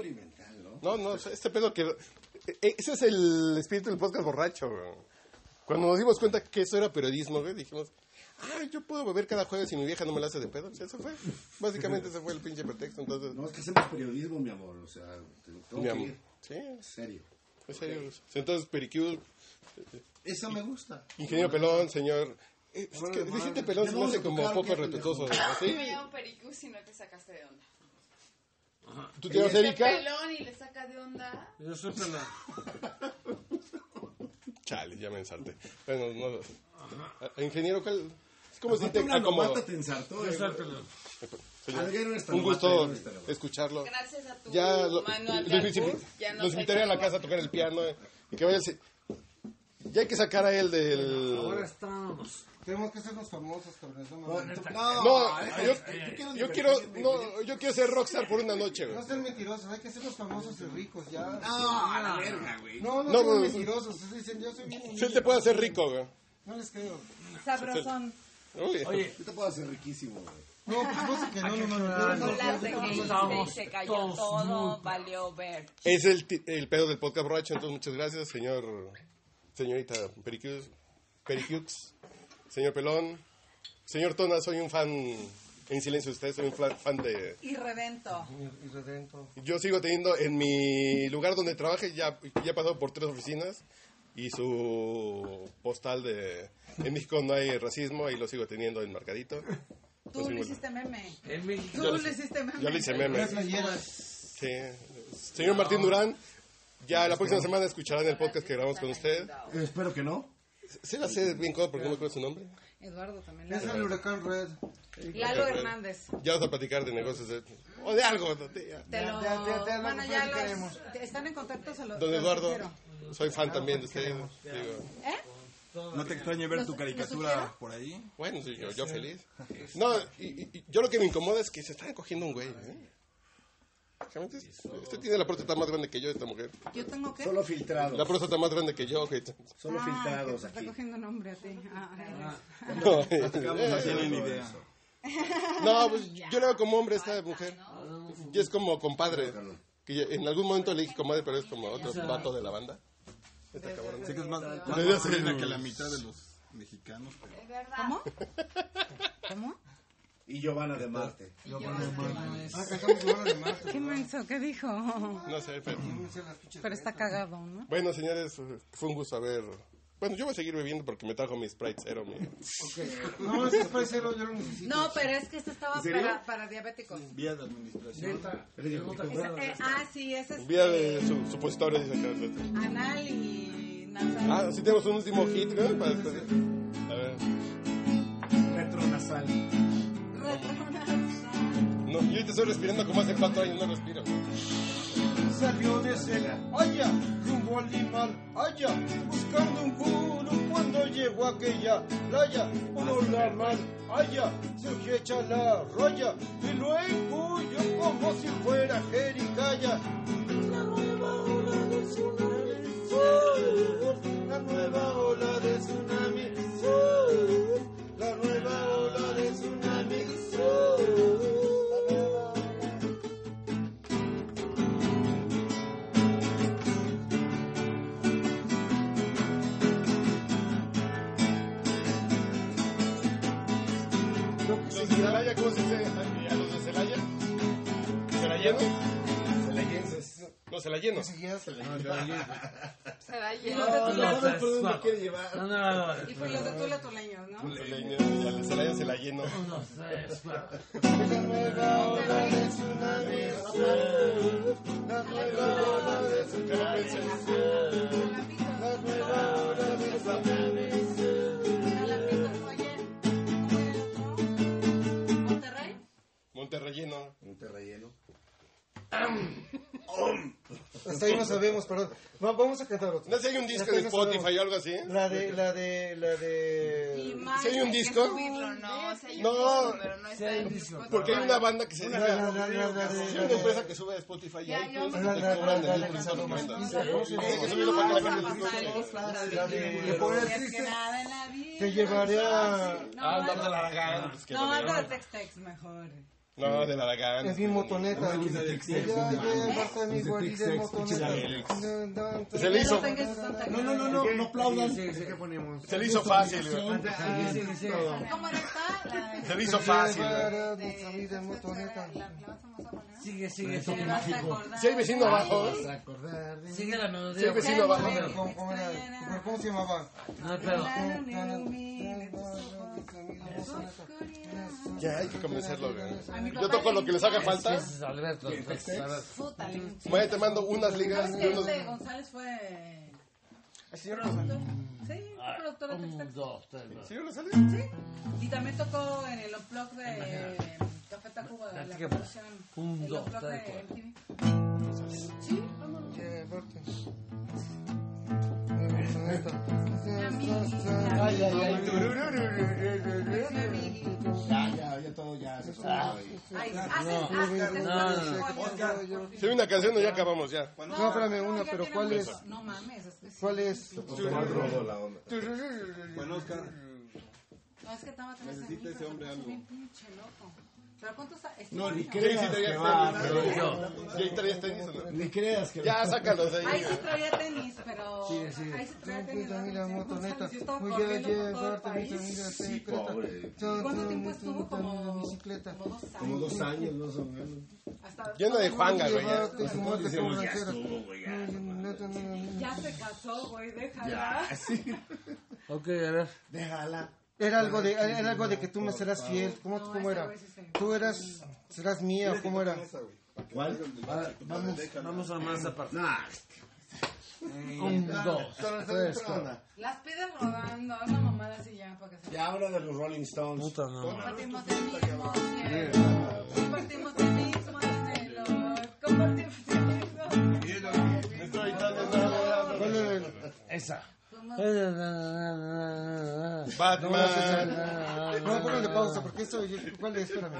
Experimental, ¿no? No, no, este pedo que... e- Ese es el espíritu del podcast borracho, güey. Cuando nos dimos cuenta que eso era periodismo, güey, dijimos, ah, yo puedo beber cada jueves y mi vieja no me la hace de pedo. Eso fue. Básicamente ese fue el pinche pretexto, entonces... No, es que hacemos periodismo, mi amor. O sea, te- tengo Mi que amor. ir. Sí, En serio. en serio. Entonces, Pericú, Eso me gusta. ingeniero pelón, señor... eh, es Bueno, que de decirte pelón se me hace como poco respetuoso, pendejo. ¿no? No ¿Sí? me llamo Pericus, sino te sacaste de onda. ¿Tú te llamas Erika? pelón y le saca de onda. Yo soy pelón. (laughs) Chale, ya me ensarté. Bueno, no... a- Ingeniero, ¿cuál? ¿Cómo se Aparte te una acomoda? novata te ensartó, Yo eh, soy güey. pelón. Señor, un gusto escucharlo. Gracias a tu Ya lo- manual de los, albur, ya invitaré a la casa a tocar el piano eh, y que vaya a se- Ya hay que sacar a él del... Ahora estamos. Tenemos que hacernos famosos, cabrones. No, No, No, no, yo, quiero, no, yo quiero ser rockstar por una noche, güey. No sean mentirosos, hay que hacernos famosos y ricos ya. No, a la verga, güey. No, no, No, sean mentirosos. Ustedes dicen, yo soy bien él te puede hacer rico, güey. No les creo. Sabrosón. Oye, Yo te puedo hacer riquísimo, güey. No, pues no sé que no, no, no, no, no, se cayó todo, valió ver. Es el, el pedo del podcast borracho, entonces muchas gracias, señor, señorita Pericux, Pericux, señor Pelón, señor Tona, soy un fan en silencio de usted, soy un fan de... Y revento. Y redento. Yo sigo teniendo en mi lugar donde trabaje, ya, ya he pasado por tres oficinas y su postal de... En México no hay racismo y lo sigo teniendo enmarcadito. Tú Así, le hiciste meme. En México. Yo Tú le- le hiciste meme. Yo le hice meme. Sí. Señor Martín Durán, ya la próxima semana escucharán el podcast que grabamos con usted. Espero que no. Sí la sé bien cómodo porque no me acuerdo su nombre. Eduardo también. Es el huracán Red. Lalo Hernández. Ya vamos a platicar de negocios de, o de algo. Te lo... Ya, ya, ya, bueno, lo ya los... ¿Están en contacto? Se lo- Don Eduardo, soy fan también de usted. digo. ¿Eh? ¿No te extraña ver ¿Los- tu caricatura por ahí? Bueno, sí, yo, yo feliz. No, y- y yo lo que me incomoda es que se están cogiendo un güey. ¿eh? Realmente, Usted tiene la próstata más grande que yo, esta mujer. ¿Yo tengo qué? Solo filtrados. La próstata más grande que yo. Solo Ah, filtrados te está aquí. cogiendo nombre a ti. Ah, No, No tienen eh, idea. No, pues yo le veo como hombre a esta mujer. Y es como compadre. Que en algún momento le dije comadre, pero es como otro vato de la banda. Está cabrón. Sé que es más, más masculina que la mitad de los mexicanos. Pero... ¿Cómo? ¿Cómo? Y Giovanna de Marte. Ah, cantamos Giovanna de Marte. ¿Qué menso? ¿Qué dijo? No sé, pero... Pero está cagado, ¿no? Bueno, señores, fue un gusto haber... Bueno, yo voy a seguir bebiendo porque me trajo mi Sprite Zero. Mi... No, ese Sprite Zero yo lo necesito. No, pero es que este estaba para, para diabéticos. Vía de administración. Eh, ah, sí, ese es Vía de su, supositorio, dice acá. anal y nasal. Ah, sí tenemos un último hit, ¿no? Para. A ver. Retronasal. No, yo ahorita estoy respirando como hace cuatro años, no respiro. Salió de Celaya, rumbo al limal, allá, buscando un culo cuando llegó a aquella playa. Uno la mal, allá, surgió hecha la roya y lo engulló como si fuera jericaya. La nueva ola de tsunami, sur, la nueva ola de tsunami, Se dice a los de Celaya? ¿Celayeno? Celayenses. No, celayeno. Será Y lleno. los de No, Tula, no, ¿Por dónde quiere llevar? No, no, no, no. y fue los de Tula tuleños, ¿no? Ya le Celaya, cuatro. La nueva de la de de. Monterrelleno. Monterrelleno. Hasta ahí no sabemos, perdón. Va- vamos a cantar otro. ¿No sé si hay un disco Hasta ahí de no Spotify sabemos. o algo así? La de, la de, la de... ¿Sí hay un disco? Subirlo, no, si hay un No. disco, pero no Sí está hay en un disco. Spotify. Porque hay una banda que se La, dedica... la, la, la, la de... Sí, la una empresa que sube a Spotify y Ya, ahí yo pues, me La, te la, la, cobran la, de la, difusión la, y ventas. ¿Cómo se llama? Tienes que subirlo para que la gente lo Pasar el escuche. disfrute. La de... Le pones Es que triste. nada en la vida. Te llevaré a... Ah, no, de la Aragán. Pues, que No, lo algo de veo. Tex-Tex mejor. No, de la Aragán. Es mi motoneta. Una de Tex-Tex, Ya no mames. llevarte a mi guarida en motoneta. Se le hizo, No, no, no, no, no aplaudan. se le hizo fácil. güey. ¿Cómo era esta? La- Se le hizo fácil. güey. Llevaré a mi familia en motoneta. la- la vas a poner? Sigue, sigue, sigue. a. Si hay vecino abajo. Sigue la melodía. hay vecino abajo. ¿Cómo, se llamaba? No pedo. Ya hay que convencerlo. Yo toco lo que les haga falta. Alberto. Le- Vaya, te mando unas ligas ¿Sabes y que unos... este González fue productor? Sí, fue productor de Un, Tex-Tex. dos, tres, cuatro. ¿Sí. Y también tocó en el Unplug de Un, el dos, tres, de cuatro. MTV. Sí, vámonos. Llevarte. Ay, ay, ay. Ya, ya, ya todo ya se. Ay, No, Si hay una canción, no, ya acabamos ya. No, espérame, una, pero ¿cuál es? No mames. ¿Cuál es? Rodó la onda. Bueno, Oscar, No, es que estaba Necesita ese hombre algo. bien pinche loco. ¿Pero cuántos a- este No, ni creas Sí, sí, que traías va, ahí traías tenis, ¿o no? Ni creas que Ya, sácalos de Ahí ahí. sí traía tenis, pero. Sigue, sigue. Ahí sí traía tenis. Mira, mira, motoneta. Yo estaba Voy a corriendo por todo el llevarte mi país. familia Sí, pobre. ¿Cuánto tiempo estuvo? Como. bicicleta. Como dos años. Como dos años más o menos. Lleno de juanga, güey. ya. Estuvo, güey. Ya se casó, güey, déjala. Ya, sí. Ok, a ver. Déjala. Era algo de, era algo de que tú me serás fiel. ¿Cómo, cómo era? Tú eras, serás mía, ¿o ¿cómo era? ¿Cuál? Va- Vamos, vamos a más aparte. Un, dos, tres, cuatro. Las pides rodando, una mamada así ya para que se Ya habla de los Rolling Stones. Puta no. Compartimos el mismo cielo, compartimos el mismo anhelo, compartimos el mismo ¿Cuál era el- Esa. Batman. No, póngale pausa, porque eso, ¿cuál es? Espérame.